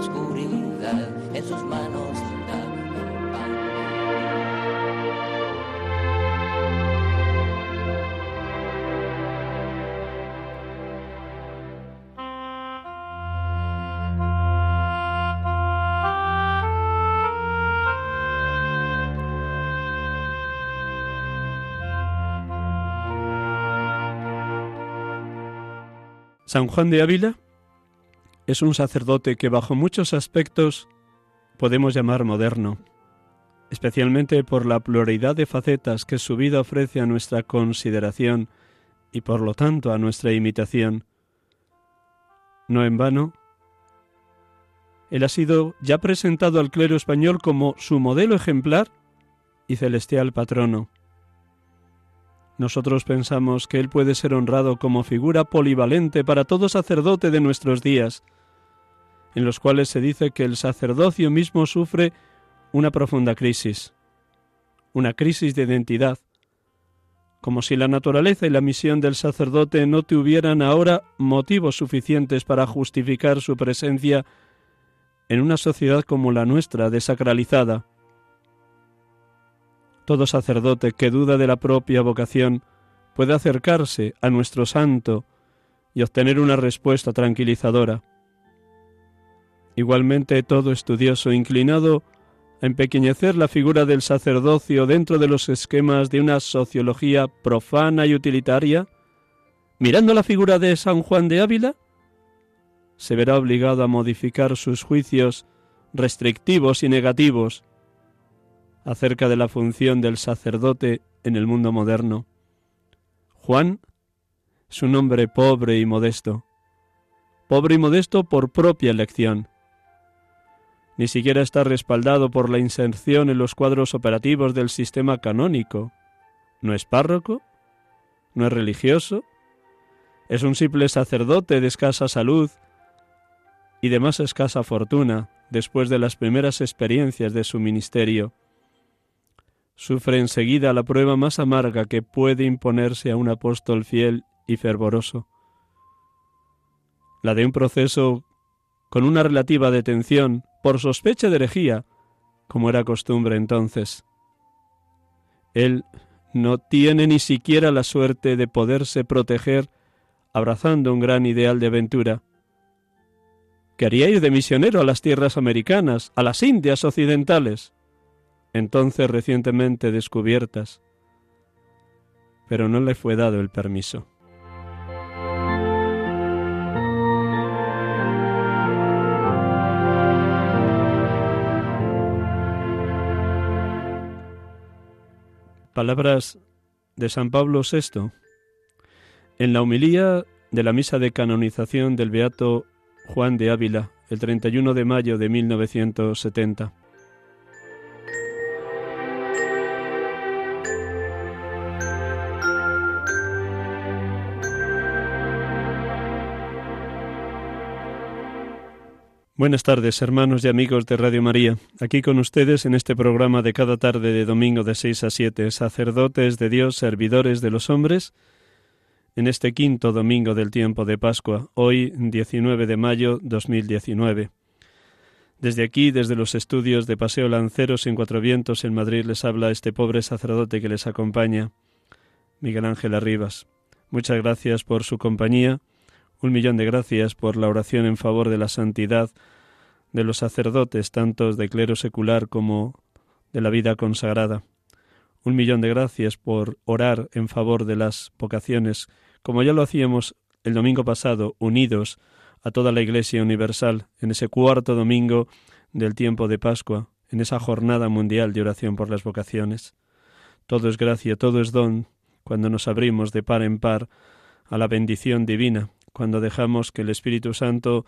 oscuridad, en sus manos. San Juan de Ávila es un sacerdote que bajo muchos aspectos podemos llamar moderno, especialmente por la pluralidad de facetas que su vida ofrece a nuestra consideración y por lo tanto a nuestra imitación. No en vano, él ha sido ya presentado al clero español como su modelo ejemplar y celestial patrono. Nosotros pensamos que Él puede ser honrado como figura polivalente para todo sacerdote de nuestros días, en los cuales se dice que el sacerdocio mismo sufre una profunda crisis, una crisis de identidad, como si la naturaleza y la misión del sacerdote no tuvieran ahora motivos suficientes para justificar su presencia en una sociedad como la nuestra, desacralizada. Todo sacerdote que duda de la propia vocación puede acercarse a nuestro santo y obtener una respuesta tranquilizadora. Igualmente todo estudioso inclinado a empequeñecer la figura del sacerdocio dentro de los esquemas de una sociología profana y utilitaria, mirando la figura de San Juan de Ávila, se verá obligado a modificar sus juicios restrictivos y negativos acerca de la función del sacerdote en el mundo moderno. Juan es un hombre pobre y modesto, pobre y modesto por propia elección. Ni siquiera está respaldado por la inserción en los cuadros operativos del sistema canónico. No es párroco, no es religioso, es un simple sacerdote de escasa salud y de más escasa fortuna después de las primeras experiencias de su ministerio sufre enseguida la prueba más amarga que puede imponerse a un apóstol fiel y fervoroso, la de un proceso con una relativa detención por sospecha de herejía, como era costumbre entonces. Él no tiene ni siquiera la suerte de poderse proteger abrazando un gran ideal de aventura. Quería ir de misionero a las tierras americanas, a las Indias occidentales entonces recientemente descubiertas, pero no le fue dado el permiso. Palabras de San Pablo VI en la homilía de la misa de canonización del Beato Juan de Ávila, el 31 de mayo de 1970. Buenas tardes, hermanos y amigos de Radio María. Aquí con ustedes en este programa de cada tarde de domingo de 6 a 7, sacerdotes de Dios, servidores de los hombres, en este quinto domingo del tiempo de Pascua, hoy 19 de mayo 2019. Desde aquí, desde los estudios de Paseo Lanceros en Cuatro Vientos en Madrid, les habla este pobre sacerdote que les acompaña, Miguel Ángel Arribas. Muchas gracias por su compañía un millón de gracias por la oración en favor de la santidad de los sacerdotes, tantos de clero secular como de la vida consagrada. Un millón de gracias por orar en favor de las vocaciones, como ya lo hacíamos el domingo pasado, unidos a toda la Iglesia Universal, en ese cuarto domingo del tiempo de Pascua, en esa jornada mundial de oración por las vocaciones. Todo es gracia, todo es don, cuando nos abrimos de par en par a la bendición divina, cuando dejamos que el Espíritu Santo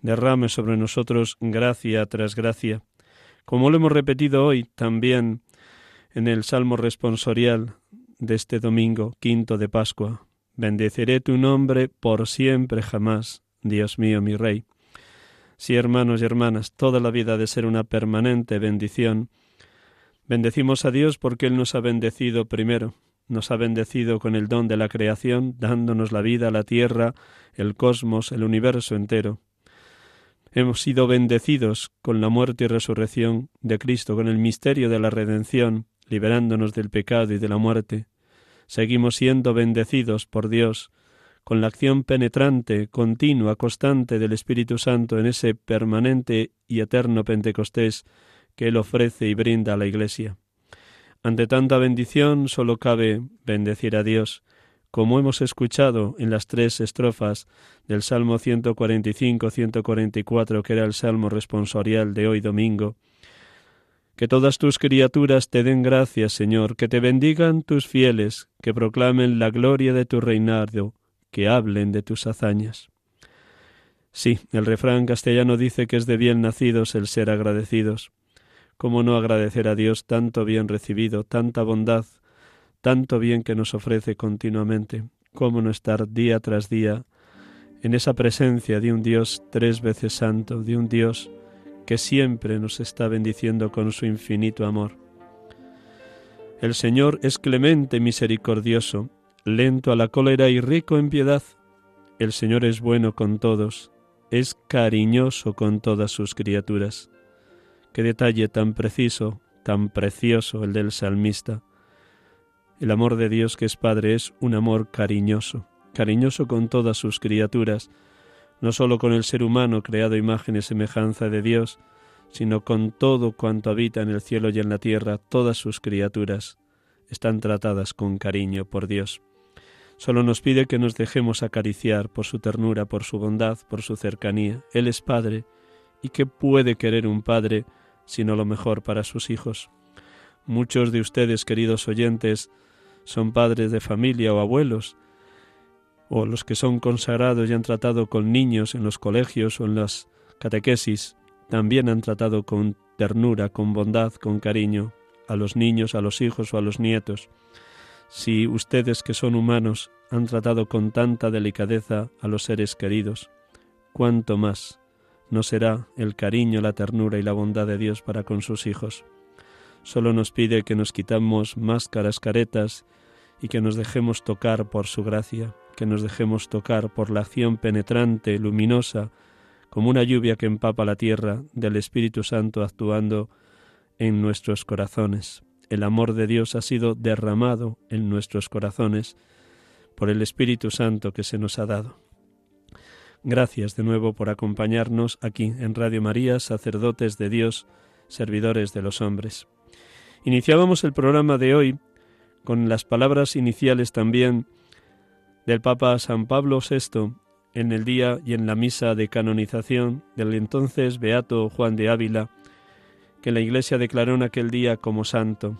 derrame sobre nosotros gracia tras gracia, como lo hemos repetido hoy también en el Salmo responsorial de este domingo quinto de Pascua. Bendeciré tu nombre por siempre jamás, Dios mío, mi Rey. Sí, hermanos y hermanas, toda la vida ha de ser una permanente bendición. Bendecimos a Dios porque Él nos ha bendecido primero, nos ha bendecido con el don de la creación, dándonos la vida, la tierra, el cosmos, el universo entero. Hemos sido bendecidos con la muerte y resurrección de Cristo, con el misterio de la redención, liberándonos del pecado y de la muerte. Seguimos siendo bendecidos por Dios, con la acción penetrante, continua, constante del Espíritu Santo en ese permanente y eterno Pentecostés que Él ofrece y brinda a la Iglesia. Ante tanta bendición sólo cabe bendecir a Dios, como hemos escuchado en las tres estrofas del Salmo 145-144, que era el Salmo responsorial de hoy domingo. Que todas tus criaturas te den gracias, Señor, que te bendigan tus fieles, que proclamen la gloria de tu reinado, que hablen de tus hazañas. Sí, el refrán castellano dice que es de bien nacidos el ser agradecidos. ¿Cómo no agradecer a Dios tanto bien recibido, tanta bondad, tanto bien que nos ofrece continuamente, cómo no estar día tras día en esa presencia de un Dios tres veces santo, de un Dios que siempre nos está bendiciendo con su infinito amor. El Señor es clemente misericordioso, lento a la cólera y rico en piedad. El Señor es bueno con todos, es cariñoso con todas sus criaturas. Qué detalle tan preciso, tan precioso el del salmista. El amor de Dios que es Padre es un amor cariñoso, cariñoso con todas sus criaturas, no sólo con el ser humano creado imagen y semejanza de Dios, sino con todo cuanto habita en el cielo y en la tierra, todas sus criaturas están tratadas con cariño por Dios. Solo nos pide que nos dejemos acariciar por su ternura, por su bondad, por su cercanía. Él es Padre, y qué puede querer un Padre sino lo mejor para sus hijos. Muchos de ustedes, queridos oyentes, son padres de familia o abuelos, o los que son consagrados y han tratado con niños en los colegios o en las catequesis, también han tratado con ternura, con bondad, con cariño a los niños, a los hijos o a los nietos. Si ustedes que son humanos han tratado con tanta delicadeza a los seres queridos, cuánto más no será el cariño, la ternura y la bondad de Dios para con sus hijos. Solo nos pide que nos quitamos máscaras, caretas y que nos dejemos tocar por su gracia, que nos dejemos tocar por la acción penetrante, luminosa, como una lluvia que empapa la tierra del Espíritu Santo actuando en nuestros corazones. El amor de Dios ha sido derramado en nuestros corazones por el Espíritu Santo que se nos ha dado. Gracias de nuevo por acompañarnos aquí en Radio María, sacerdotes de Dios, servidores de los hombres. Iniciábamos el programa de hoy con las palabras iniciales también del Papa San Pablo VI en el día y en la misa de canonización del entonces Beato Juan de Ávila, que la Iglesia declaró en aquel día como santo.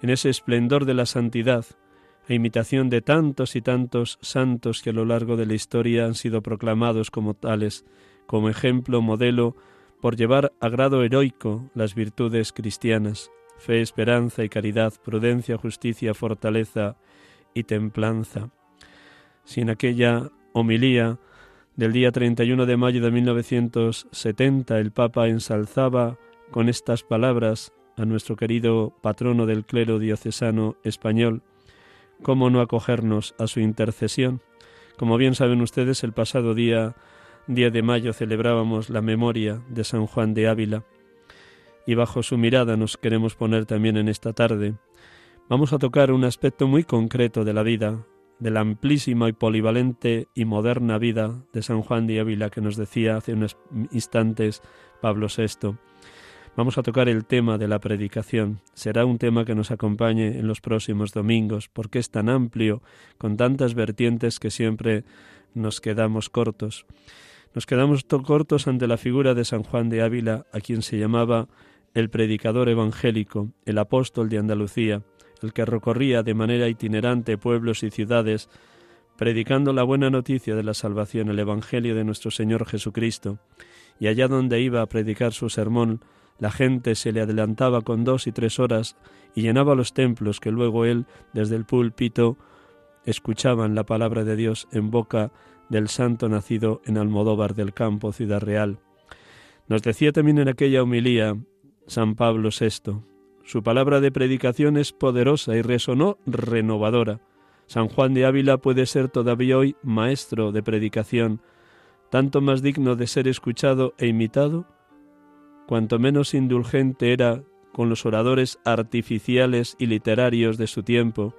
En ese esplendor de la santidad, a imitación de tantos y tantos santos que a lo largo de la historia han sido proclamados como tales, como ejemplo, modelo, por llevar a grado heroico las virtudes cristianas, fe, esperanza y caridad, prudencia, justicia, fortaleza y templanza. Si en aquella homilía del día 31 de mayo de 1970 el Papa ensalzaba con estas palabras a nuestro querido patrono del clero diocesano español, ¿Cómo no acogernos a su intercesión? Como bien saben ustedes, el pasado día 10 de mayo celebrábamos la memoria de San Juan de Ávila y bajo su mirada nos queremos poner también en esta tarde. Vamos a tocar un aspecto muy concreto de la vida de la amplísima y polivalente y moderna vida de San Juan de Ávila que nos decía hace unos instantes Pablo VI. Vamos a tocar el tema de la predicación. Será un tema que nos acompañe en los próximos domingos, porque es tan amplio, con tantas vertientes que siempre nos quedamos cortos. Nos quedamos cortos ante la figura de San Juan de Ávila, a quien se llamaba el predicador evangélico, el apóstol de Andalucía, el que recorría de manera itinerante pueblos y ciudades, predicando la buena noticia de la salvación, el Evangelio de nuestro Señor Jesucristo, y allá donde iba a predicar su sermón, la gente se le adelantaba con dos y tres horas y llenaba los templos que luego él, desde el púlpito, escuchaban la palabra de Dios en boca del santo nacido en Almodóvar del Campo, Ciudad Real. Nos decía también en aquella homilía San Pablo VI, su palabra de predicación es poderosa y resonó renovadora. San Juan de Ávila puede ser todavía hoy maestro de predicación, tanto más digno de ser escuchado e imitado, cuanto menos indulgente era con los oradores artificiales y literarios de su tiempo,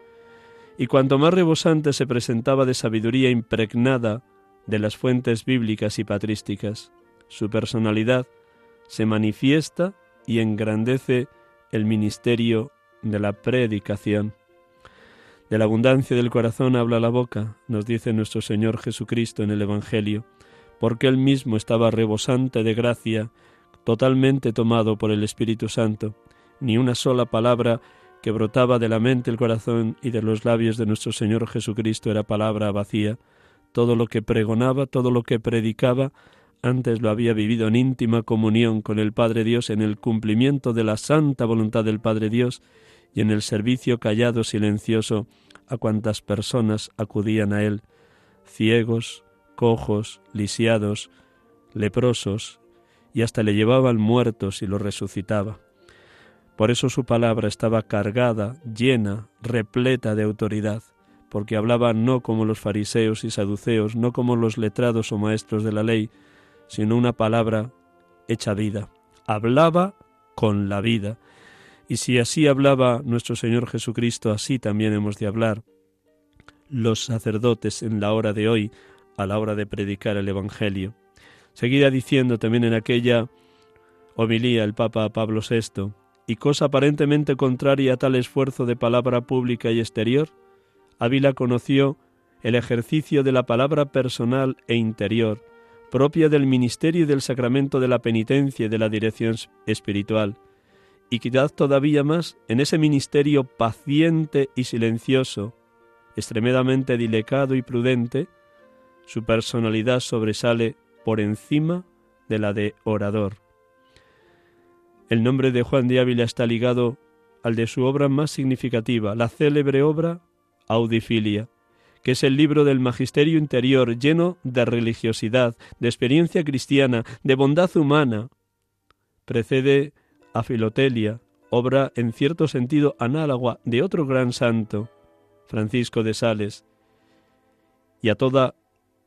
y cuanto más rebosante se presentaba de sabiduría impregnada de las fuentes bíblicas y patrísticas. Su personalidad se manifiesta y engrandece el ministerio de la predicación. De la abundancia del corazón habla la boca, nos dice nuestro Señor Jesucristo en el Evangelio, porque él mismo estaba rebosante de gracia, totalmente tomado por el Espíritu Santo, ni una sola palabra que brotaba de la mente, el corazón y de los labios de nuestro Señor Jesucristo era palabra vacía. Todo lo que pregonaba, todo lo que predicaba, antes lo había vivido en íntima comunión con el Padre Dios en el cumplimiento de la santa voluntad del Padre Dios y en el servicio callado silencioso a cuantas personas acudían a él, ciegos, cojos, lisiados, leprosos, y hasta le llevaban muertos y los resucitaba. Por eso su palabra estaba cargada, llena, repleta de autoridad, porque hablaba no como los fariseos y saduceos, no como los letrados o maestros de la ley, sino una palabra hecha vida. Hablaba con la vida. Y si así hablaba nuestro Señor Jesucristo, así también hemos de hablar los sacerdotes en la hora de hoy, a la hora de predicar el Evangelio. Seguida diciendo también en aquella homilía el Papa Pablo VI, y cosa aparentemente contraria a tal esfuerzo de palabra pública y exterior, Ávila conoció el ejercicio de la palabra personal e interior, propia del ministerio y del sacramento de la penitencia y de la dirección espiritual, y quizás todavía más en ese ministerio paciente y silencioso, extremadamente delicado y prudente, su personalidad sobresale por encima de la de orador. El nombre de Juan de Ávila está ligado al de su obra más significativa, la célebre obra Audifilia, que es el libro del magisterio interior lleno de religiosidad, de experiencia cristiana, de bondad humana. Precede a Filotelia, obra en cierto sentido análoga de otro gran santo, Francisco de Sales, y a toda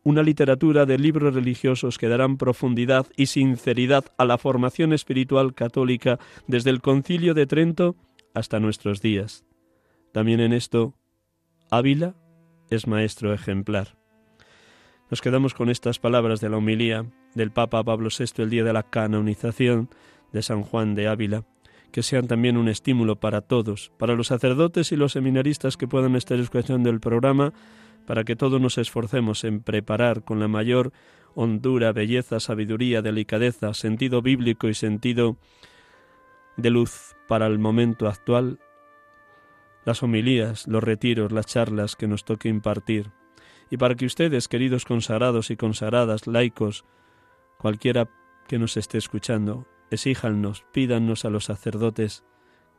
una literatura de libros religiosos que darán profundidad y sinceridad a la formación espiritual católica desde el concilio de Trento hasta nuestros días. También en esto, Ávila es maestro ejemplar. Nos quedamos con estas palabras de la homilía del Papa Pablo VI el día de la canonización de San Juan de Ávila, que sean también un estímulo para todos, para los sacerdotes y los seminaristas que puedan estar escuchando el programa, para que todos nos esforcemos en preparar con la mayor hondura, belleza, sabiduría, delicadeza, sentido bíblico y sentido de luz para el momento actual las homilías, los retiros, las charlas que nos toque impartir, y para que ustedes, queridos consagrados y consagradas, laicos, cualquiera que nos esté escuchando, exíjanos, pídanos a los sacerdotes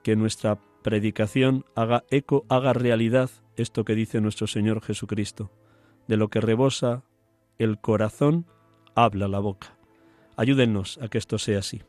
que nuestra predicación haga eco, haga realidad esto que dice nuestro Señor Jesucristo. De lo que rebosa el corazón, habla la boca. Ayúdennos a que esto sea así.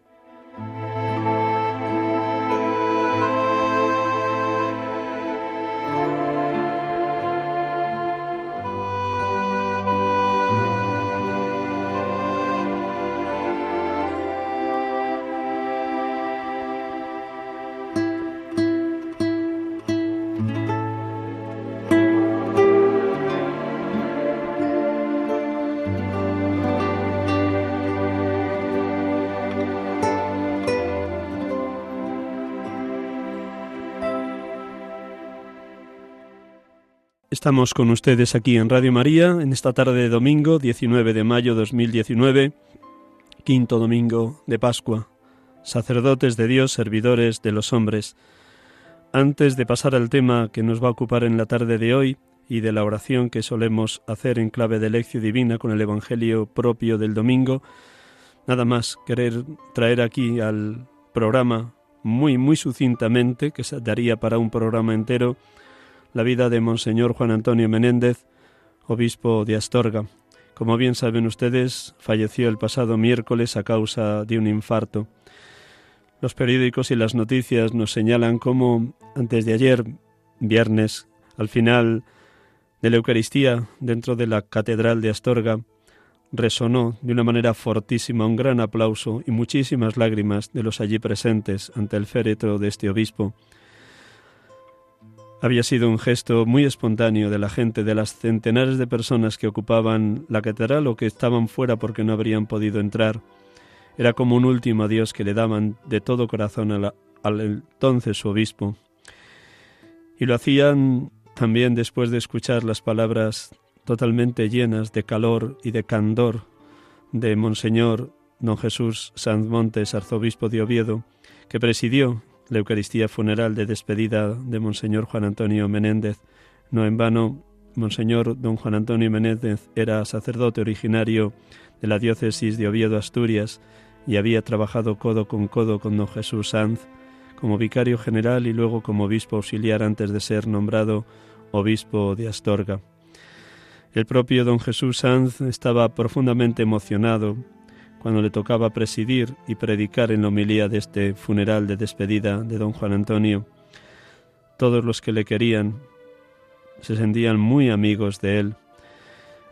Estamos con ustedes aquí en Radio María en esta tarde de domingo 19 de mayo 2019, quinto domingo de Pascua, sacerdotes de Dios, servidores de los hombres. Antes de pasar al tema que nos va a ocupar en la tarde de hoy y de la oración que solemos hacer en clave de lección divina con el Evangelio propio del domingo, nada más querer traer aquí al programa muy, muy sucintamente, que se daría para un programa entero, la vida de Monseñor Juan Antonio Menéndez, obispo de Astorga. Como bien saben ustedes, falleció el pasado miércoles a causa de un infarto. Los periódicos y las noticias nos señalan cómo antes de ayer, viernes, al final de la Eucaristía dentro de la Catedral de Astorga, resonó de una manera fortísima un gran aplauso y muchísimas lágrimas de los allí presentes ante el féretro de este obispo. Había sido un gesto muy espontáneo de la gente, de las centenares de personas que ocupaban la catedral o que estaban fuera porque no habrían podido entrar. Era como un último adiós que le daban de todo corazón al entonces su obispo. Y lo hacían también después de escuchar las palabras totalmente llenas de calor y de candor de Monseñor don Jesús Sanz Montes, arzobispo de Oviedo, que presidió la Eucaristía funeral de despedida de Monseñor Juan Antonio Menéndez. No en vano, Monseñor don Juan Antonio Menéndez era sacerdote originario de la diócesis de Oviedo, Asturias, y había trabajado codo con codo con don Jesús Sanz como vicario general y luego como obispo auxiliar antes de ser nombrado obispo de Astorga. El propio don Jesús Sanz estaba profundamente emocionado cuando le tocaba presidir y predicar en la homilía de este funeral de despedida de don Juan Antonio. Todos los que le querían se sentían muy amigos de él.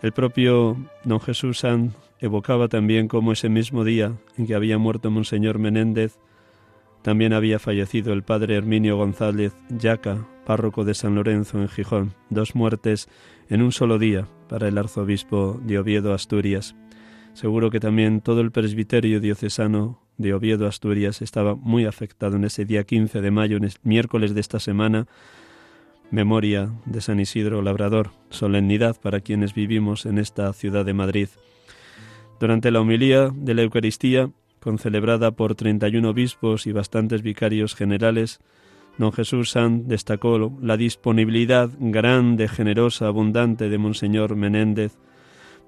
El propio don Jesús Sanz evocaba también cómo ese mismo día en que había muerto Monseñor Menéndez, también había fallecido el padre Herminio González Yaca, párroco de San Lorenzo en Gijón, dos muertes en un solo día para el arzobispo de Oviedo, Asturias. Seguro que también todo el presbiterio diocesano de Oviedo, Asturias, estaba muy afectado en ese día 15 de mayo, en el miércoles de esta semana, memoria de San Isidro Labrador, solemnidad para quienes vivimos en esta ciudad de Madrid. Durante la homilía de la Eucaristía, concelebrada por 31 obispos y bastantes vicarios generales, don Jesús San destacó la disponibilidad grande, generosa, abundante de Monseñor Menéndez,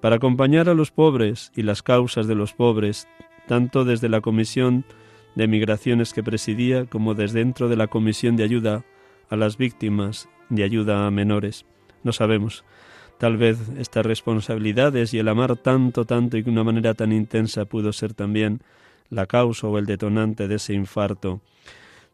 para acompañar a los pobres y las causas de los pobres, tanto desde la Comisión de Migraciones que presidía como desde dentro de la Comisión de Ayuda a las Víctimas de Ayuda a Menores. No sabemos. Tal vez estas responsabilidades y el amar tanto, tanto y de una manera tan intensa pudo ser también la causa o el detonante de ese infarto.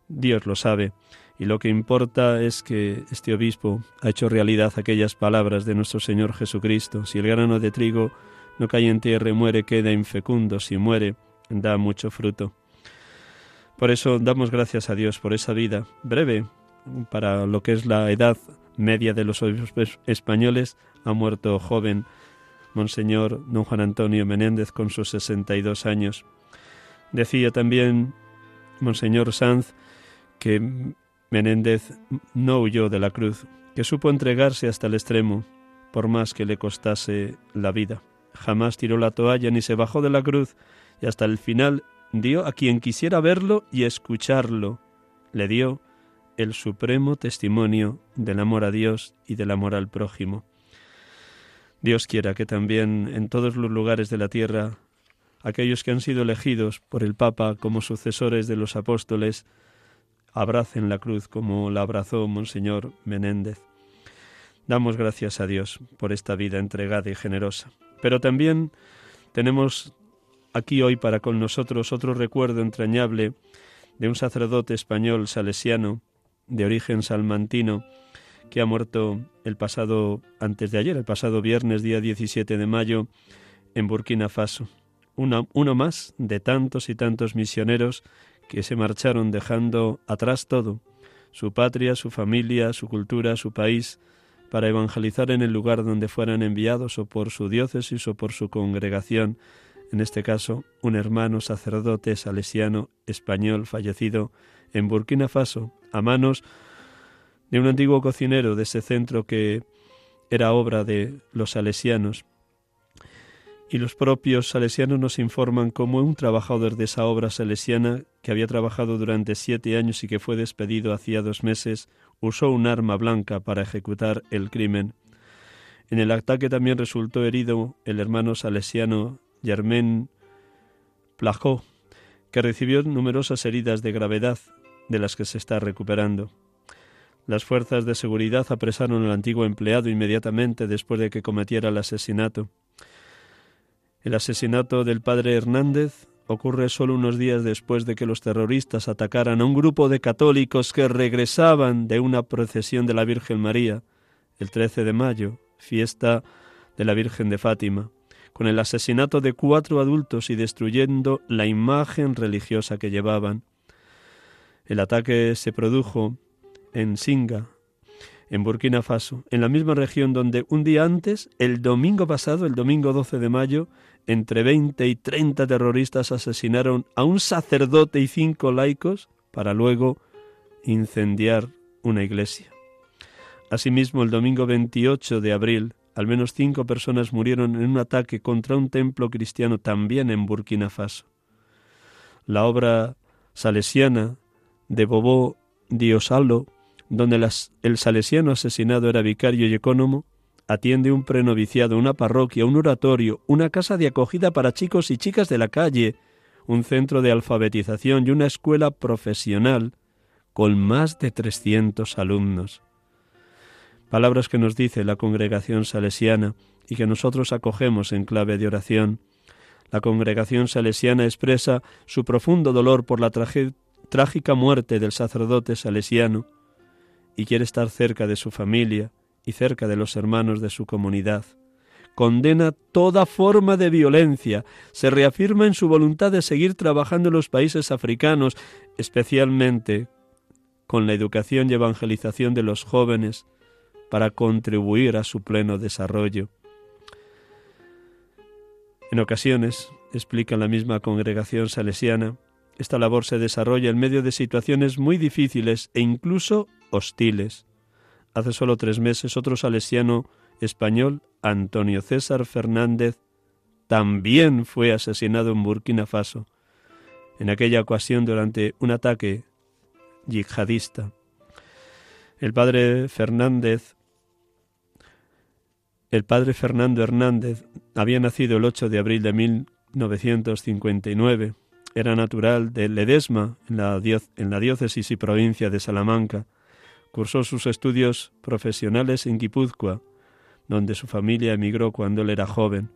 Dios lo sabe. Y lo que importa es que este obispo ha hecho realidad aquellas palabras de nuestro Señor Jesucristo. Si el grano de trigo no cae en tierra y muere, queda infecundo. Si muere, da mucho fruto. Por eso damos gracias a Dios por esa vida breve para lo que es la edad media de los obispos españoles. Ha muerto joven Monseñor don Juan Antonio Menéndez con sus 62 años. Decía también Monseñor Sanz que Menéndez no huyó de la cruz, que supo entregarse hasta el extremo, por más que le costase la vida. Jamás tiró la toalla ni se bajó de la cruz, y hasta el final dio a quien quisiera verlo y escucharlo. Le dio el supremo testimonio del amor a Dios y del amor al prójimo. Dios quiera que también en todos los lugares de la tierra aquellos que han sido elegidos por el Papa como sucesores de los apóstoles abracen la cruz como la abrazó Monseñor Menéndez. Damos gracias a Dios por esta vida entregada y generosa. Pero también tenemos aquí hoy para con nosotros otro recuerdo entrañable de un sacerdote español salesiano de origen salmantino que ha muerto el pasado antes de ayer, el pasado viernes día 17 de mayo en Burkina Faso. uno más de tantos y tantos misioneros que se marcharon dejando atrás todo, su patria, su familia, su cultura, su país, para evangelizar en el lugar donde fueran enviados o por su diócesis o por su congregación, en este caso un hermano sacerdote salesiano español fallecido en Burkina Faso, a manos de un antiguo cocinero de ese centro que era obra de los salesianos. Y los propios salesianos nos informan cómo un trabajador de esa obra salesiana, que había trabajado durante siete años y que fue despedido hacía dos meses, usó un arma blanca para ejecutar el crimen. En el ataque también resultó herido el hermano salesiano Germain Plajó, que recibió numerosas heridas de gravedad, de las que se está recuperando. Las fuerzas de seguridad apresaron al antiguo empleado inmediatamente después de que cometiera el asesinato. El asesinato del padre Hernández ocurre solo unos días después de que los terroristas atacaran a un grupo de católicos que regresaban de una procesión de la Virgen María el 13 de mayo, fiesta de la Virgen de Fátima, con el asesinato de cuatro adultos y destruyendo la imagen religiosa que llevaban. El ataque se produjo en Singa, en Burkina Faso, en la misma región donde un día antes, el domingo pasado, el domingo 12 de mayo, entre 20 y 30 terroristas asesinaron a un sacerdote y cinco laicos para luego incendiar una iglesia. Asimismo, el domingo 28 de abril, al menos cinco personas murieron en un ataque contra un templo cristiano también en Burkina Faso. La obra salesiana de Bobo Diosalo, donde el salesiano asesinado era vicario y ecónomo, atiende un prenoviciado, una parroquia, un oratorio, una casa de acogida para chicos y chicas de la calle, un centro de alfabetización y una escuela profesional con más de 300 alumnos palabras que nos dice la congregación salesiana y que nosotros acogemos en clave de oración. La congregación salesiana expresa su profundo dolor por la trágica muerte del sacerdote salesiano y quiere estar cerca de su familia cerca de los hermanos de su comunidad. Condena toda forma de violencia, se reafirma en su voluntad de seguir trabajando en los países africanos, especialmente con la educación y evangelización de los jóvenes, para contribuir a su pleno desarrollo. En ocasiones, explica la misma congregación salesiana, esta labor se desarrolla en medio de situaciones muy difíciles e incluso hostiles. Hace solo tres meses otro salesiano español, Antonio César Fernández, también fue asesinado en Burkina Faso, en aquella ocasión durante un ataque yihadista. El padre Fernández el padre Fernando Hernández había nacido el 8 de abril de 1959. Era natural de Ledesma, en la, en la diócesis y provincia de Salamanca. Cursó sus estudios profesionales en Guipúzcoa, donde su familia emigró cuando él era joven.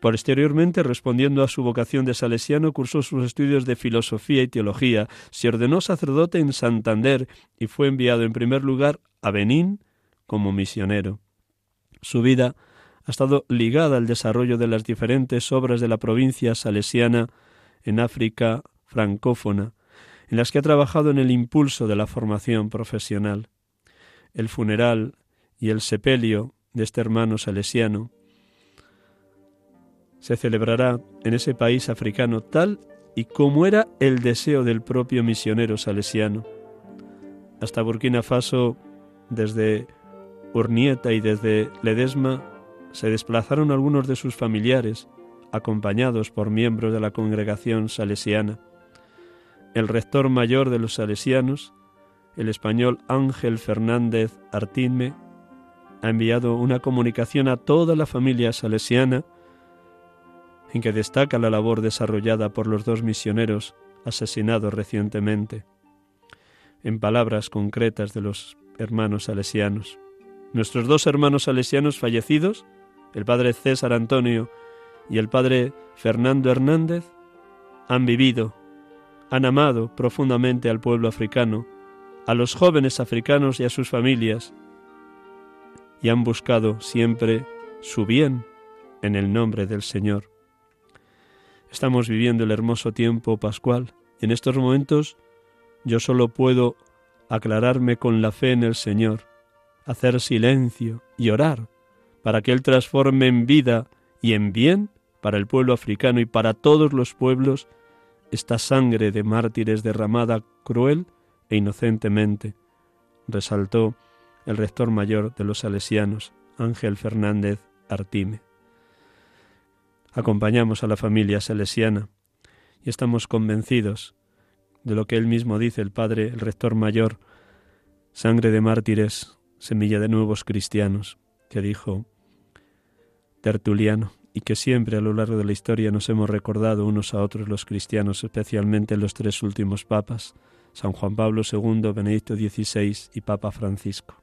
Posteriormente, respondiendo a su vocación de salesiano, cursó sus estudios de filosofía y teología, se ordenó sacerdote en Santander y fue enviado en primer lugar a Benín como misionero. Su vida ha estado ligada al desarrollo de las diferentes obras de la provincia salesiana en África francófona, en las que ha trabajado en el impulso de la formación profesional. El funeral y el sepelio de este hermano salesiano se celebrará en ese país africano tal y como era el deseo del propio misionero salesiano. Hasta Burkina Faso, desde Urnieta y desde Ledesma se desplazaron algunos de sus familiares, acompañados por miembros de la congregación salesiana. El rector mayor de los salesianos, el español Ángel Fernández Artinme, ha enviado una comunicación a toda la familia salesiana en que destaca la labor desarrollada por los dos misioneros asesinados recientemente, en palabras concretas de los hermanos salesianos. Nuestros dos hermanos salesianos fallecidos, el padre César Antonio y el padre Fernando Hernández, han vivido, han amado profundamente al pueblo africano, a los jóvenes africanos y a sus familias, y han buscado siempre su bien en el nombre del Señor. Estamos viviendo el hermoso tiempo pascual y en estos momentos yo solo puedo aclararme con la fe en el Señor hacer silencio y orar para que Él transforme en vida y en bien para el pueblo africano y para todos los pueblos esta sangre de mártires derramada cruel e inocentemente, resaltó el rector mayor de los salesianos, Ángel Fernández Artime. Acompañamos a la familia salesiana y estamos convencidos de lo que él mismo dice, el Padre, el Rector Mayor, sangre de mártires, semilla de nuevos cristianos, que dijo Tertuliano, y que siempre a lo largo de la historia nos hemos recordado unos a otros los cristianos, especialmente los tres últimos papas, San Juan Pablo II, Benedicto XVI y Papa Francisco.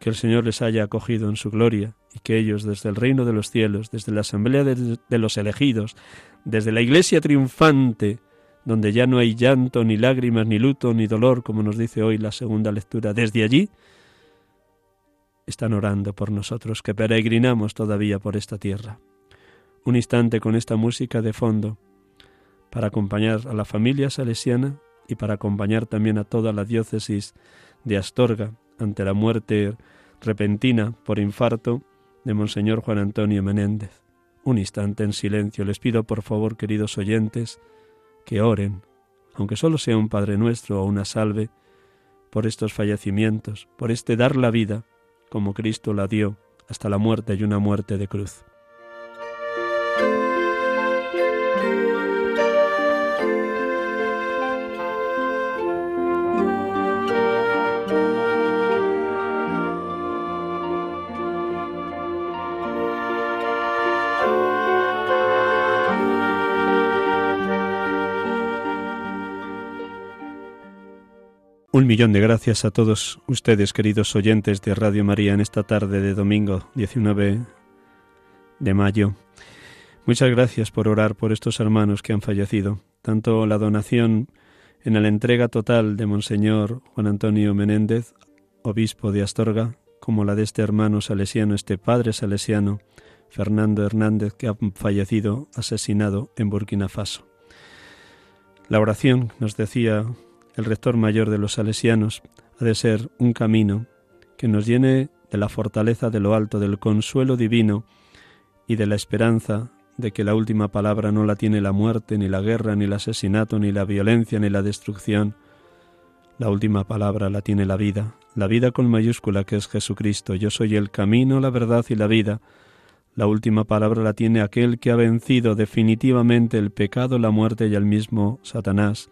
Que el Señor les haya acogido en su gloria y que ellos desde el reino de los cielos, desde la asamblea de, de los elegidos, desde la iglesia triunfante, donde ya no hay llanto, ni lágrimas, ni luto, ni dolor, como nos dice hoy la segunda lectura, desde allí están orando por nosotros que peregrinamos todavía por esta tierra. Un instante con esta música de fondo para acompañar a la familia salesiana y para acompañar también a toda la diócesis de Astorga ante la muerte repentina por infarto de Monseñor Juan Antonio Menéndez. Un instante en silencio. Les pido por favor, queridos oyentes, que oren, aunque solo sea un Padre Nuestro o una salve, por estos fallecimientos, por este dar la vida, como Cristo la dio, hasta la muerte y una muerte de cruz. Millón de gracias a todos ustedes, queridos oyentes de Radio María, en esta tarde de domingo 19 de mayo. Muchas gracias por orar por estos hermanos que han fallecido. Tanto la donación en la entrega total de Monseñor Juan Antonio Menéndez, obispo de Astorga, como la de este hermano salesiano, este padre salesiano, Fernando Hernández, que ha fallecido asesinado en Burkina Faso. La oración, nos decía el rector mayor de los salesianos, ha de ser un camino que nos llene de la fortaleza de lo alto, del consuelo divino y de la esperanza de que la última palabra no la tiene la muerte, ni la guerra, ni el asesinato, ni la violencia, ni la destrucción. La última palabra la tiene la vida, la vida con mayúscula que es Jesucristo. Yo soy el camino, la verdad y la vida. La última palabra la tiene aquel que ha vencido definitivamente el pecado, la muerte y el mismo Satanás.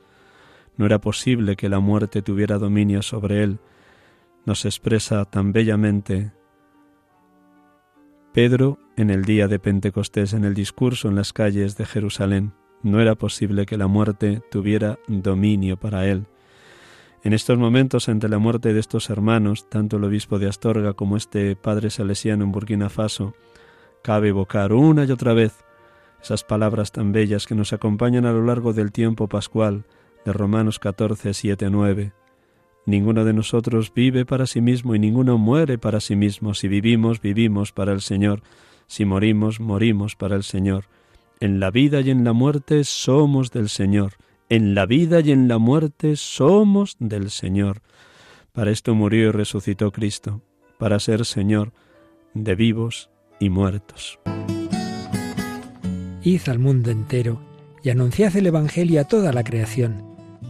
No era posible que la muerte tuviera dominio sobre él. Nos expresa tan bellamente Pedro en el día de Pentecostés, en el discurso en las calles de Jerusalén. No era posible que la muerte tuviera dominio para él. En estos momentos, ante la muerte de estos hermanos, tanto el obispo de Astorga como este padre salesiano en Burkina Faso, cabe evocar una y otra vez esas palabras tan bellas que nos acompañan a lo largo del tiempo pascual, de Romanos 14, 7, 9. Ninguno de nosotros vive para sí mismo y ninguno muere para sí mismo. Si vivimos, vivimos para el Señor. Si morimos, morimos para el Señor. En la vida y en la muerte somos del Señor. En la vida y en la muerte somos del Señor. Para esto murió y resucitó Cristo, para ser Señor de vivos y muertos. Id al mundo entero y anunciad el Evangelio a toda la creación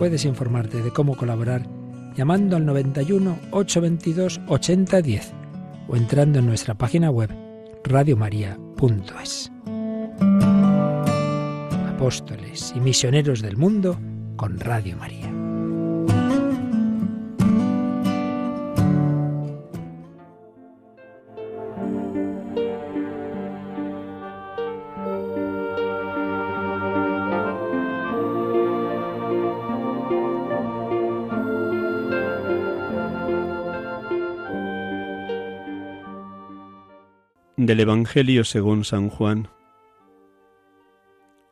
Puedes informarte de cómo colaborar llamando al 91 822 8010 o entrando en nuestra página web radiomaria.es. Apóstoles y misioneros del mundo con Radio María. Del Evangelio según San Juan.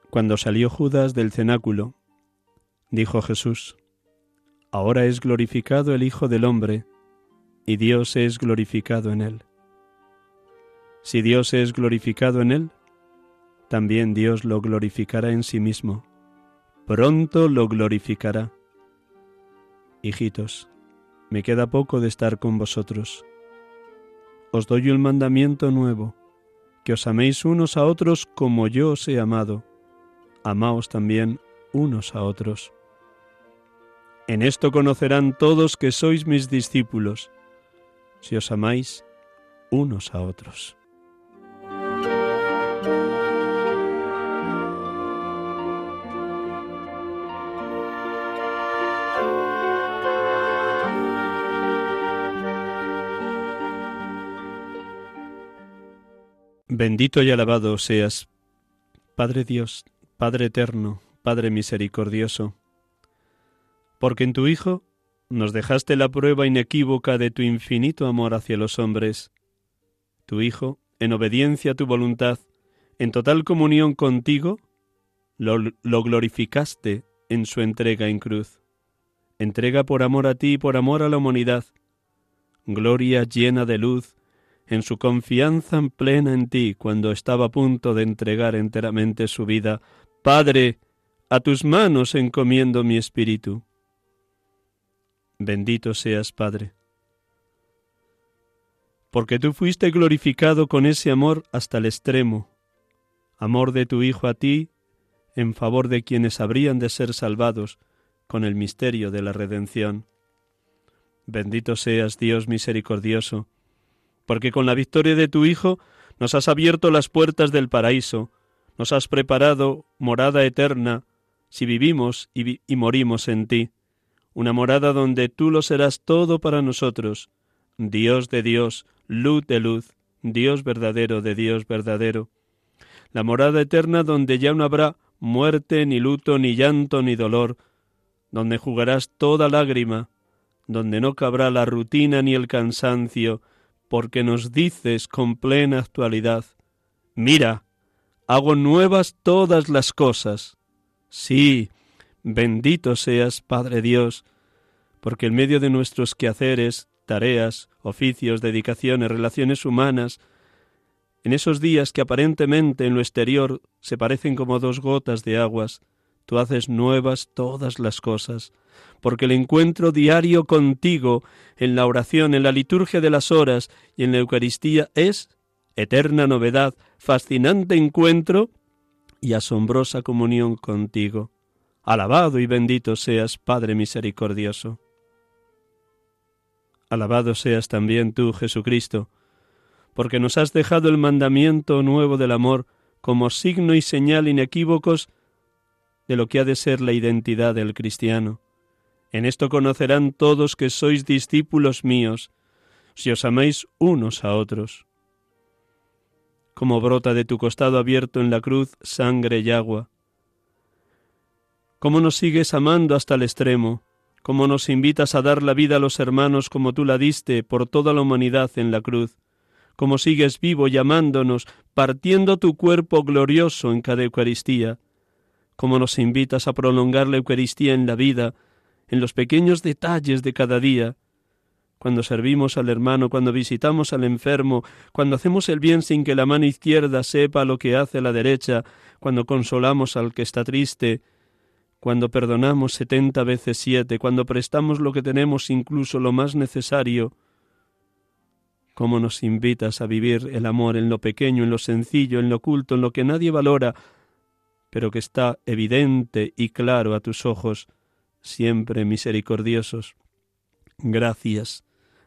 Cuando salió Judas del cenáculo, dijo Jesús, Ahora es glorificado el Hijo del Hombre, y Dios es glorificado en él. Si Dios es glorificado en él, también Dios lo glorificará en sí mismo. Pronto lo glorificará. Hijitos, me queda poco de estar con vosotros. Os doy un mandamiento nuevo, que os améis unos a otros como yo os he amado. Amaos también unos a otros. En esto conocerán todos que sois mis discípulos, si os amáis unos a otros. Bendito y alabado seas, Padre Dios, Padre eterno, Padre misericordioso, porque en tu Hijo nos dejaste la prueba inequívoca de tu infinito amor hacia los hombres. Tu Hijo, en obediencia a tu voluntad, en total comunión contigo, lo, lo, glorificaste en su entrega en cruz. Entrega por amor a ti y por amor a la humanidad. Gloria llena de luz, en su confianza plena en ti cuando estaba a punto de entregar enteramente su vida. Padre, a tus manos encomiendo mi espíritu. Bendito seas, Padre, porque tú fuiste glorificado con ese amor hasta el extremo, amor de tu Hijo a ti en favor de quienes habrían de ser salvados con el misterio de la redención. Bendito seas, Dios misericordioso, porque con la victoria de tu Hijo nos has abierto las puertas del paraíso, nos has preparado morada eterna, si vivimos y, y, morimos en ti, una morada donde tú lo serás todo para nosotros, Dios de Dios, luz de luz, Dios verdadero de Dios verdadero, la morada eterna donde ya no habrá muerte, ni luto, ni llanto, ni dolor, donde jugarás toda lágrima, donde no cabrá la rutina ni el cansancio, porque nos dices con plena actualidad, mira, hago nuevas todas las cosas. Sí, bendito seas, Padre Dios, porque en medio de nuestros quehaceres, tareas, oficios, dedicaciones, relaciones humanas, en esos días que aparentemente en lo exterior se parecen como dos gotas de aguas, tú haces nuevas todas las cosas, porque el encuentro diario contigo en la oración, en la liturgia de las horas y en la Eucaristía es eterna novedad, fascinante encuentro y asombrosa comunión contigo. Alabado y bendito seas, Padre misericordioso. Alabado seas también tú, Jesucristo, porque nos has dejado el mandamiento nuevo del amor como signo y señal inequívocos de lo que ha de ser la identidad del cristiano. En esto conocerán todos que sois discípulos míos, si os amáis unos a otros. Como brota de tu costado abierto en la cruz sangre y agua. Cómo nos sigues amando hasta el extremo, cómo nos invitas a dar la vida a los hermanos como tú la diste por toda la humanidad en la cruz, cómo sigues vivo llamándonos, partiendo tu cuerpo glorioso en cada Eucaristía, cómo nos invitas a prolongar la Eucaristía en la vida, en los pequeños detalles de cada día, cuando servimos al hermano, cuando visitamos al enfermo, cuando hacemos el bien sin que la mano izquierda sepa lo que hace la derecha, cuando consolamos al que está triste, cuando perdonamos setenta veces siete, cuando prestamos lo que tenemos incluso lo más necesario, cómo nos invitas a vivir el amor en lo pequeño, en lo sencillo, en lo oculto, en lo que nadie valora, pero que está evidente y claro a tus ojos, siempre misericordiosos. Gracias,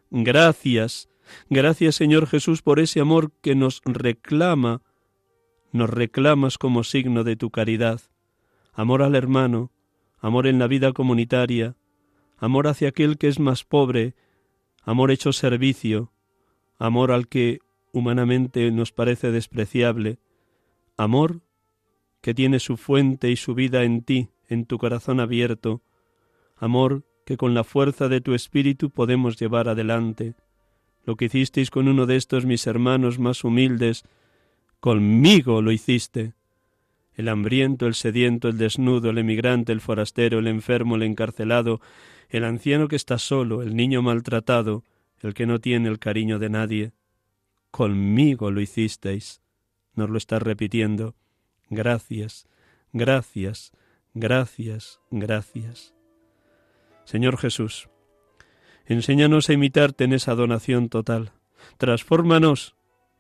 gracias, gracias Señor Jesús por ese amor que nos reclama, nos reclamas como signo de tu caridad, amor al hermano, amor en la vida comunitaria, amor hacia aquel que es más pobre, amor hecho servicio, amor al que humanamente nos parece despreciable, amor que tiene su fuente y su vida en ti, en tu corazón abierto, amor que con la fuerza de tu espíritu podemos llevar adelante. Lo que hicisteis con uno de estos mis hermanos más humildes, conmigo lo hiciste. El hambriento, el sediento, el desnudo, el emigrante, el forastero, el enfermo, el encarcelado, el anciano que está solo, el niño maltratado, el que no tiene el cariño de nadie, conmigo lo hicisteis. Nos lo está repitiendo. Gracias, gracias, gracias, gracias. Señor Jesús, enséñanos a imitarte en esa donación total. Transfórmanos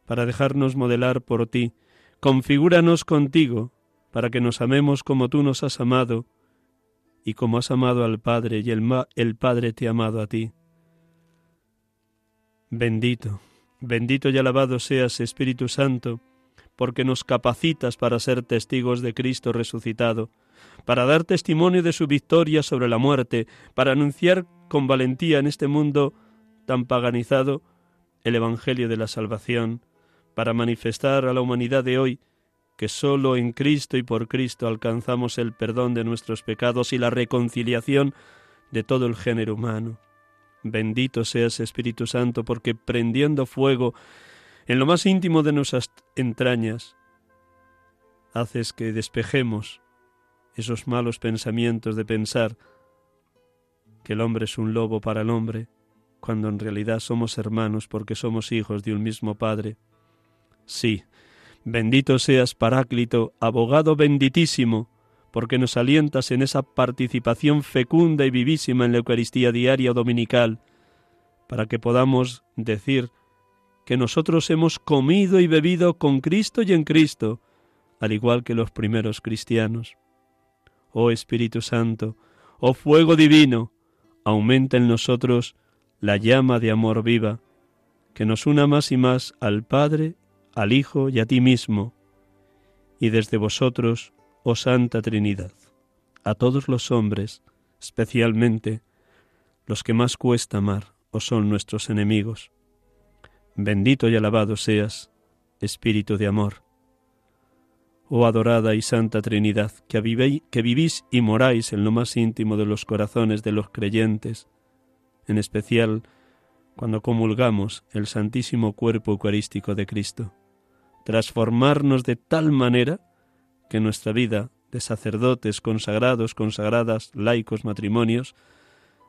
para dejarnos modelar por ti. Configúranos contigo para que nos amemos como tú nos has amado y como has amado al Padre y el, el Padre te ha amado a ti. Bendito, bendito y alabado seas, Espíritu Santo, porque nos capacitas para ser testigos de Cristo resucitado, para dar testimonio de su victoria sobre la muerte, para anunciar con valentía en este mundo tan paganizado el Evangelio de la salvación, para manifestar a la humanidad de hoy que sólo en Cristo y por Cristo alcanzamos el perdón de nuestros pecados y la reconciliación de todo el género humano. Bendito seas Espíritu Santo, porque prendiendo fuego en lo más íntimo de nuestras entrañas, haces que despejemos esos malos pensamientos de pensar que el hombre es un lobo para el hombre, cuando en realidad somos hermanos porque somos hijos de un mismo Padre. Sí, Bendito seas, Paráclito, abogado benditísimo, porque nos alientas en esa participación fecunda y vivísima en la Eucaristía diaria o dominical, para que podamos decir que nosotros hemos comido y bebido con Cristo y en Cristo, al igual que los primeros cristianos. Oh Espíritu Santo, oh fuego divino, aumenta en nosotros la llama de amor viva, que nos una más y más al Padre al Hijo y a ti mismo, y desde vosotros, oh Santa Trinidad, a todos los hombres, especialmente los que más cuesta amar o son nuestros enemigos. Bendito y alabado seas, Espíritu de amor. Oh adorada y santa Trinidad, que, que vivís y moráis en lo más íntimo de los corazones de los creyentes, en especial cuando comulgamos el Santísimo Cuerpo Eucarístico de Cristo transformarnos de tal manera que nuestra vida de sacerdotes consagrados, consagradas, laicos, matrimonios,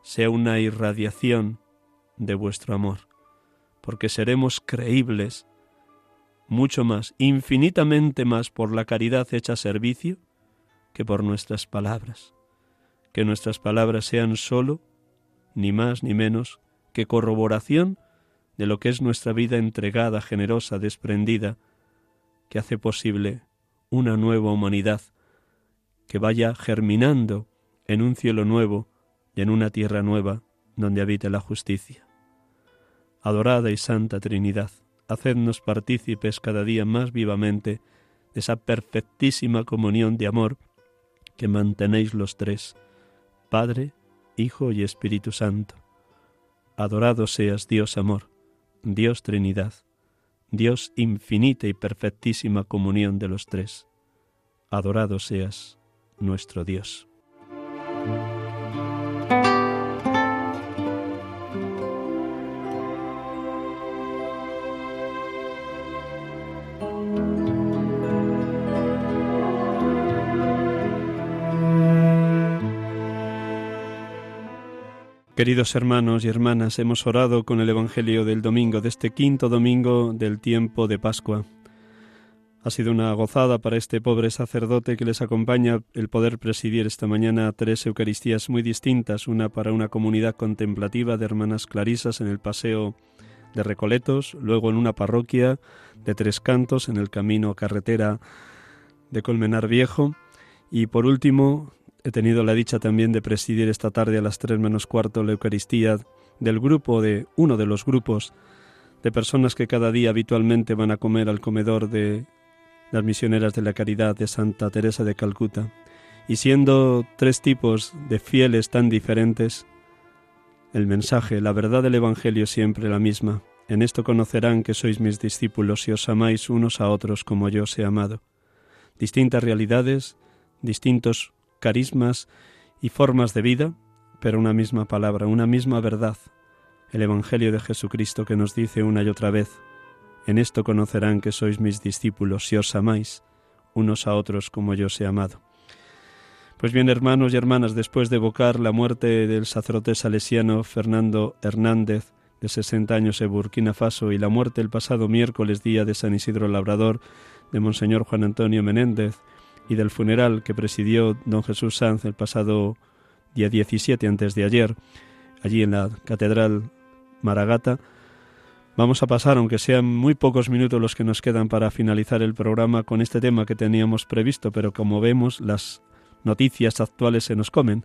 sea una irradiación de vuestro amor, porque seremos creíbles mucho más, infinitamente más por la caridad hecha servicio que por nuestras palabras. Que nuestras palabras sean sólo, ni más ni menos, que corroboración de lo que es nuestra vida entregada, generosa, desprendida, que hace posible una nueva humanidad que vaya germinando en un cielo nuevo y en una tierra nueva donde habite la justicia. Adorada y Santa Trinidad, hacednos partícipes cada día más vivamente de esa perfectísima comunión de amor que mantenéis los tres, Padre, Hijo y Espíritu Santo. Adorado seas Dios amor, Dios Trinidad, Dios infinita y perfectísima comunión de los tres. Adorado seas, nuestro Dios. Queridos hermanos y hermanas, hemos orado con el Evangelio del domingo, de este quinto domingo del tiempo de Pascua. Ha sido una gozada para este pobre sacerdote que les acompaña el poder presidir esta mañana tres Eucaristías muy distintas, una para una comunidad contemplativa de hermanas clarisas en el paseo de Recoletos, luego en una parroquia de Tres Cantos en el camino carretera de Colmenar Viejo y por último He tenido la dicha también de presidir esta tarde a las tres menos cuarto la Eucaristía del grupo de uno de los grupos de personas que cada día habitualmente van a comer al comedor de las misioneras de la caridad de Santa Teresa de Calcuta. Y siendo tres tipos de fieles tan diferentes, el mensaje, la verdad del Evangelio siempre la misma. En esto conocerán que sois mis discípulos si os amáis unos a otros como yo os he amado. Distintas realidades, distintos carismas y formas de vida, pero una misma palabra, una misma verdad, el Evangelio de Jesucristo que nos dice una y otra vez, en esto conocerán que sois mis discípulos si os amáis unos a otros como yo os he amado. Pues bien, hermanos y hermanas, después de evocar la muerte del sacerdote salesiano Fernando Hernández de 60 años en Burkina Faso y la muerte el pasado miércoles día de San Isidro Labrador de Monseñor Juan Antonio Menéndez y del funeral que presidió don Jesús Sanz el pasado día 17 antes de ayer, allí en la Catedral Maragata, vamos a pasar, aunque sean muy pocos minutos los que nos quedan para finalizar el programa con este tema que teníamos previsto, pero como vemos las noticias actuales se nos comen.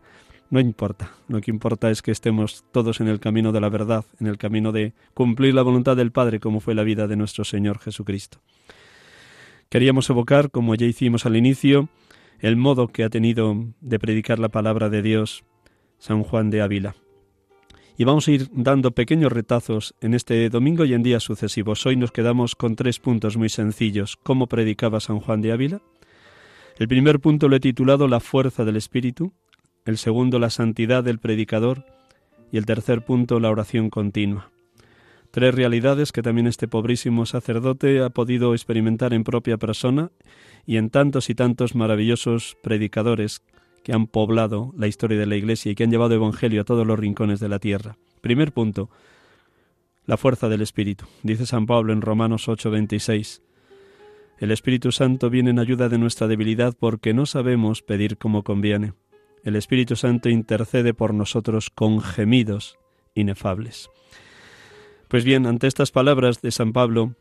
No importa, lo que importa es que estemos todos en el camino de la verdad, en el camino de cumplir la voluntad del Padre como fue la vida de nuestro Señor Jesucristo. Queríamos evocar, como ya hicimos al inicio, el modo que ha tenido de predicar la palabra de Dios San Juan de Ávila. Y vamos a ir dando pequeños retazos en este domingo y en días sucesivos. Hoy nos quedamos con tres puntos muy sencillos. ¿Cómo predicaba San Juan de Ávila? El primer punto lo he titulado La fuerza del Espíritu, el segundo la santidad del predicador y el tercer punto la oración continua. Tres realidades que también este pobrísimo sacerdote ha podido experimentar en propia persona y en tantos y tantos maravillosos predicadores que han poblado la historia de la Iglesia y que han llevado Evangelio a todos los rincones de la tierra. Primer punto, la fuerza del Espíritu. Dice San Pablo en Romanos 8:26. El Espíritu Santo viene en ayuda de nuestra debilidad porque no sabemos pedir como conviene. El Espíritu Santo intercede por nosotros con gemidos inefables. Pues bien, ante estas palabras de San Pablo,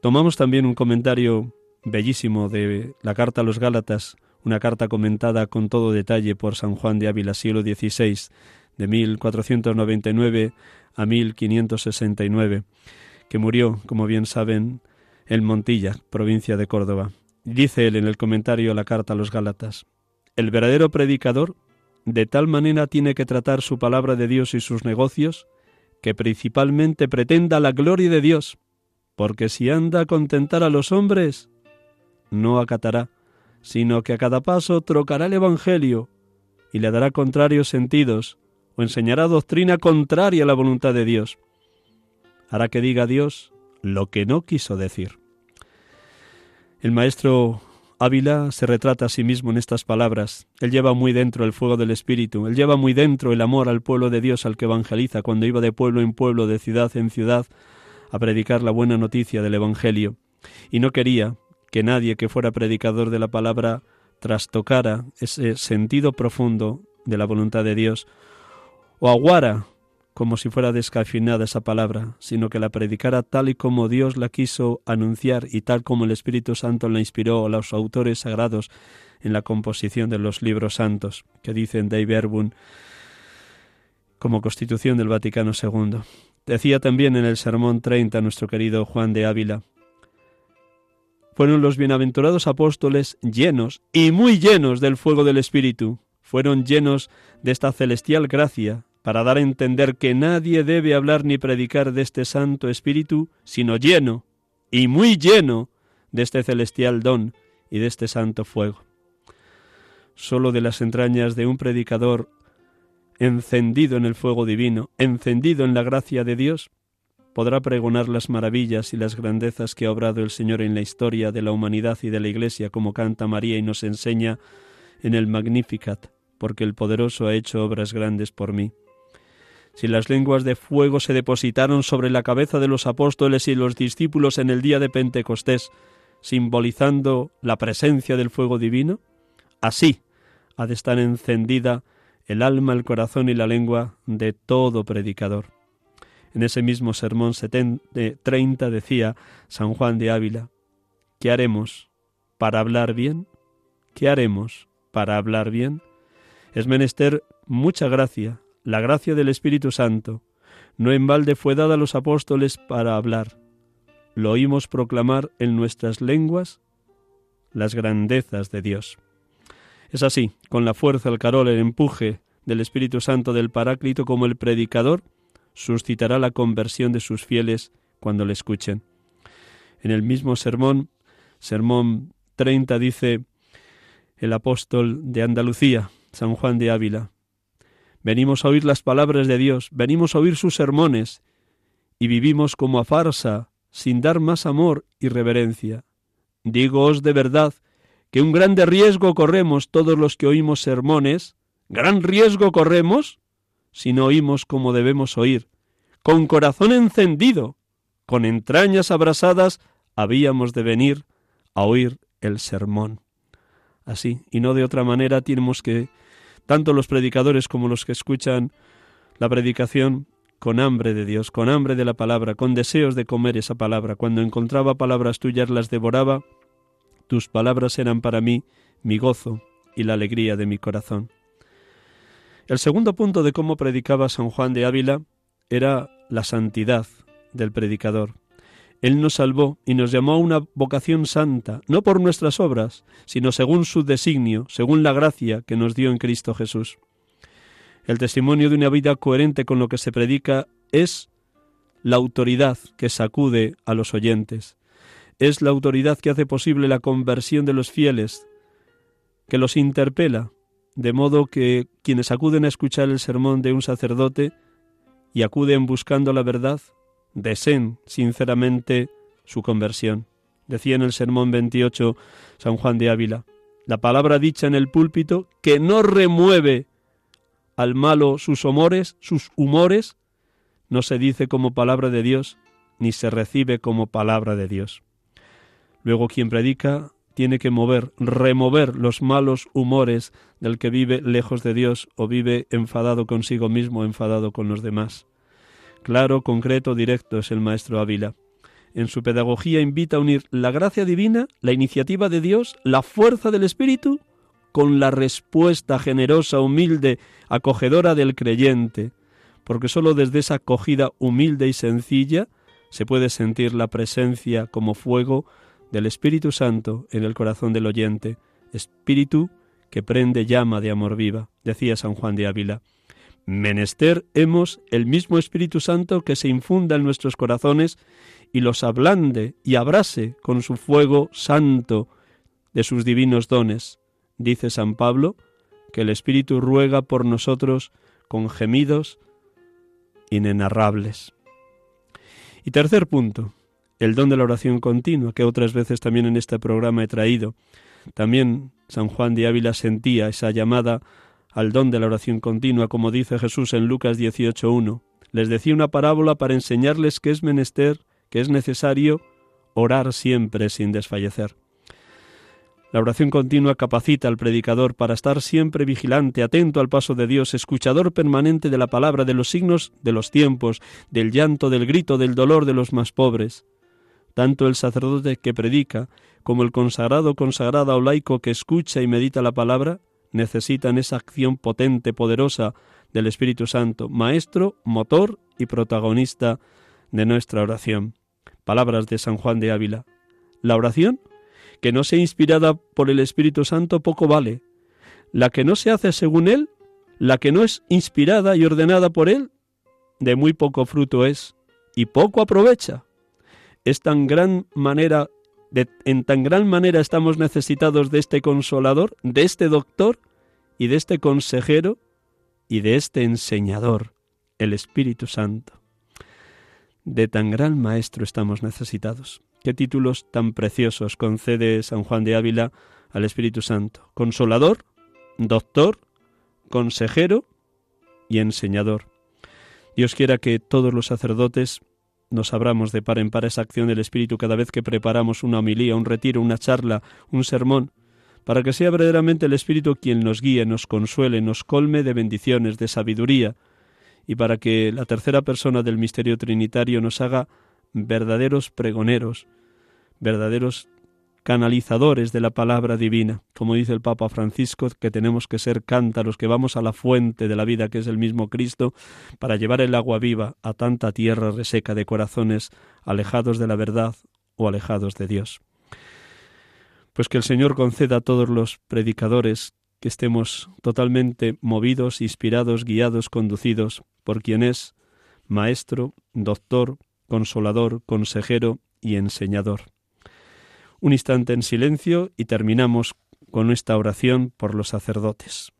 tomamos también un comentario bellísimo de la carta a los Gálatas, una carta comentada con todo detalle por San Juan de Ávila, siglo XVI, de 1499 a 1569, que murió, como bien saben, en Montilla, provincia de Córdoba. Dice él en el comentario a la carta a los Gálatas, el verdadero predicador de tal manera tiene que tratar su palabra de Dios y sus negocios que principalmente pretenda la gloria de Dios, porque si anda a contentar a los hombres, no acatará, sino que a cada paso trocará el Evangelio y le dará contrarios sentidos o enseñará doctrina contraria a la voluntad de Dios. Hará que diga Dios lo que no quiso decir. El maestro Ávila se retrata a sí mismo en estas palabras. Él lleva muy dentro el fuego del Espíritu, él lleva muy dentro el amor al pueblo de Dios al que evangeliza cuando iba de pueblo en pueblo, de ciudad en ciudad, a predicar la buena noticia del Evangelio. Y no quería que nadie que fuera predicador de la palabra trastocara ese sentido profundo de la voluntad de Dios, o aguara como si fuera descafinada esa palabra, sino que la predicara tal y como Dios la quiso anunciar y tal como el Espíritu Santo la inspiró a los autores sagrados en la composición de los libros santos, que dicen Dave Erbun como constitución del Vaticano II. Decía también en el Sermón 30 nuestro querido Juan de Ávila, fueron los bienaventurados apóstoles llenos y muy llenos del fuego del Espíritu, fueron llenos de esta celestial gracia para dar a entender que nadie debe hablar ni predicar de este Santo Espíritu, sino lleno, y muy lleno, de este celestial don y de este santo fuego. Solo de las entrañas de un predicador encendido en el fuego divino, encendido en la gracia de Dios, podrá pregonar las maravillas y las grandezas que ha obrado el Señor en la historia de la humanidad y de la Iglesia, como canta María y nos enseña en el Magnificat, porque el poderoso ha hecho obras grandes por mí si las lenguas de fuego se depositaron sobre la cabeza de los apóstoles y los discípulos en el día de Pentecostés, simbolizando la presencia del fuego divino, así ha de estar encendida el alma, el corazón y la lengua de todo predicador. En ese mismo sermón 30 decía San Juan de Ávila, ¿qué haremos para hablar bien? ¿Qué haremos para hablar bien? Es menester mucha gracia, la gracia del Espíritu Santo. No en balde fue dada a los apóstoles para hablar. Lo oímos proclamar en nuestras lenguas las grandezas de Dios. Es así, con la fuerza, el carol, el empuje del Espíritu Santo del Paráclito como el predicador, suscitará la conversión de sus fieles cuando le escuchen. En el mismo sermón, sermón 30, dice el apóstol de Andalucía, San Juan de Ávila, Venimos a oír las palabras de Dios, venimos a oír sus sermones, y vivimos como a farsa, sin dar más amor y reverencia. Dígoos de verdad que un grande riesgo corremos todos los que oímos sermones, gran riesgo corremos si no oímos como debemos oír, con corazón encendido, con entrañas abrasadas, habíamos de venir a oír el sermón. Así, y no de otra manera, tenemos que, tanto los predicadores como los que escuchan la predicación, con hambre de Dios, con hambre de la palabra, con deseos de comer esa palabra. Cuando encontraba palabras tuyas las devoraba, tus palabras eran para mí mi gozo y la alegría de mi corazón. El segundo punto de cómo predicaba San Juan de Ávila era la santidad del predicador. Él nos salvó y nos llamó a una vocación santa, no por nuestras obras, sino según su designio, según la gracia que nos dio en Cristo Jesús. El testimonio de una vida coherente con lo que se predica es la autoridad que sacude a los oyentes. Es la autoridad que hace posible la conversión de los fieles, que los interpela, de modo que quienes acuden a escuchar el sermón de un sacerdote y acuden buscando la verdad, deseen sinceramente su conversión. Decía en el sermón 28 San Juan de Ávila, la palabra dicha en el púlpito que no remueve al malo sus humores, sus humores, no se dice como palabra de Dios, ni se recibe como palabra de Dios. Luego quien predica tiene que mover, remover los malos humores del que vive lejos de Dios o vive enfadado consigo mismo, enfadado con los demás. Claro, concreto, directo es el maestro Ávila. En su pedagogía invita a unir la gracia divina, la iniciativa de Dios, la fuerza del Espíritu, con la respuesta generosa, humilde, acogedora del creyente, porque sólo desde esa acogida humilde y sencilla se puede sentir la presencia como fuego del Espíritu Santo en el corazón del oyente, espíritu que prende llama de amor viva, decía San Juan de Ávila. Menester hemos el mismo Espíritu Santo que se infunda en nuestros corazones y los ablande y abrase con su fuego santo de sus divinos dones. Dice San Pablo que el Espíritu ruega por nosotros con gemidos inenarrables. Y tercer punto, el don de la oración continua, que otras veces también en este programa he traído. También San Juan de Ávila sentía esa llamada al don de la oración continua, como dice Jesús en Lucas 18.1. Les decía una parábola para enseñarles que es menester, que es necesario orar siempre sin desfallecer. La oración continua capacita al predicador para estar siempre vigilante, atento al paso de Dios, escuchador permanente de la palabra, de los signos de los tiempos, del llanto, del grito, del dolor de los más pobres. Tanto el sacerdote que predica como el consagrado, consagrada o laico que escucha y medita la palabra necesitan esa acción potente, poderosa del Espíritu Santo, maestro, motor y protagonista de nuestra oración. Palabras de San Juan de Ávila. La oración, que no sea inspirada por el Espíritu Santo, poco vale. La que no se hace según Él, la que no es inspirada y ordenada por Él, de muy poco fruto es y poco aprovecha es tan gran manera, de, en tan gran manera estamos necesitados de este consolador, de este doctor y de este consejero y de este enseñador, el Espíritu Santo. De tan gran maestro estamos necesitados. Qué títulos tan preciosos concede San Juan de Ávila al Espíritu Santo. Consolador, doctor, consejero y enseñador. Dios quiera que todos los sacerdotes nos abramos de par en par esa acción del Espíritu cada vez que preparamos una homilía, un retiro, una charla, un sermón, para que sea verdaderamente el Espíritu quien nos guíe, nos consuele, nos colme de bendiciones, de sabiduría, y para que la tercera persona del misterio trinitario nos haga verdaderos pregoneros, verdaderos canalizadores de la palabra divina, como dice el Papa Francisco, que tenemos que ser cántaros, que vamos a la fuente de la vida, que es el mismo Cristo, para llevar el agua viva a tanta tierra reseca de corazones alejados de la verdad o alejados de Dios. Pues que el Señor conceda a todos los predicadores que estemos totalmente movidos, inspirados, guiados, conducidos por quien es Maestro, Doctor, Consolador, Consejero y Enseñador un instante en silencio y terminamos con esta oración por los sacerdotes.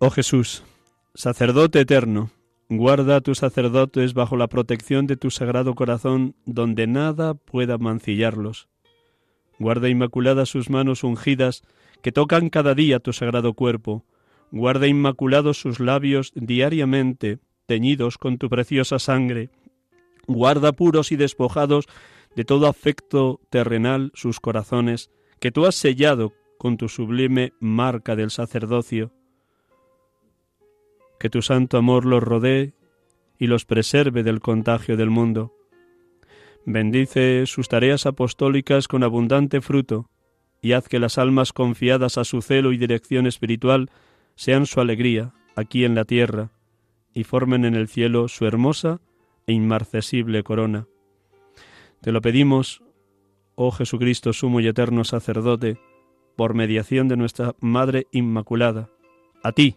Oh Jesús, sacerdote eterno, Guarda a tus sacerdotes bajo la protección de tu sagrado corazón, donde nada pueda mancillarlos. Guarda inmaculadas sus manos ungidas, que tocan cada día tu sagrado cuerpo. Guarda inmaculados sus labios diariamente, teñidos con tu preciosa sangre. Guarda puros y despojados de todo afecto terrenal sus corazones, que tú has sellado con tu sublime marca del sacerdocio que tu santo amor los rodee y los preserve del contagio del mundo. Bendice sus tareas apostólicas con abundante fruto, y haz que las almas confiadas a su celo y dirección espiritual sean su alegría aquí en la tierra, y formen en el cielo su hermosa e inmarcesible corona. Te lo pedimos, oh Jesucristo sumo y eterno sacerdote, por mediación de nuestra Madre Inmaculada, a ti,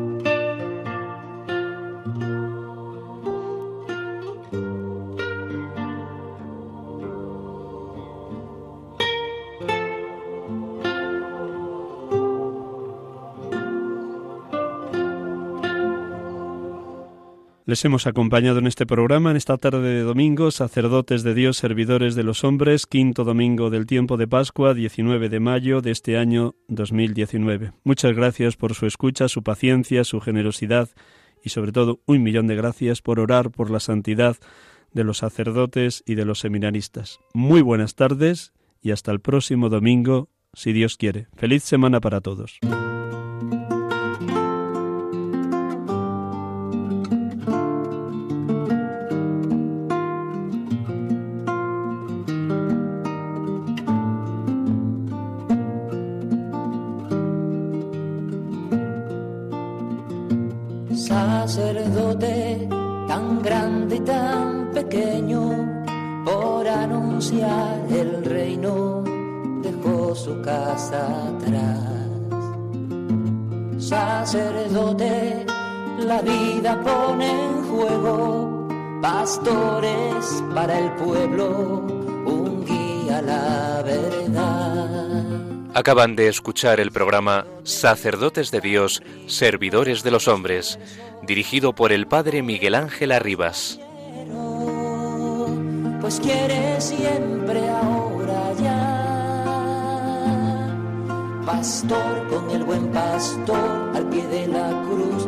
Les hemos acompañado en este programa, en esta tarde de domingo, sacerdotes de Dios, servidores de los hombres, quinto domingo del tiempo de Pascua, 19 de mayo de este año 2019. Muchas gracias por su escucha, su paciencia, su generosidad y sobre todo un millón de gracias por orar por la santidad de los sacerdotes y de los seminaristas. Muy buenas tardes y hasta el próximo domingo, si Dios quiere. Feliz semana para todos. Pastores para el pueblo, un guía la verdad. Acaban de escuchar el programa Sacerdotes de Dios, Servidores de los Hombres, dirigido por el Padre Miguel Ángel Arribas. Pues quiere siempre ahora ya. Pastor con el buen pastor al pie de la cruz,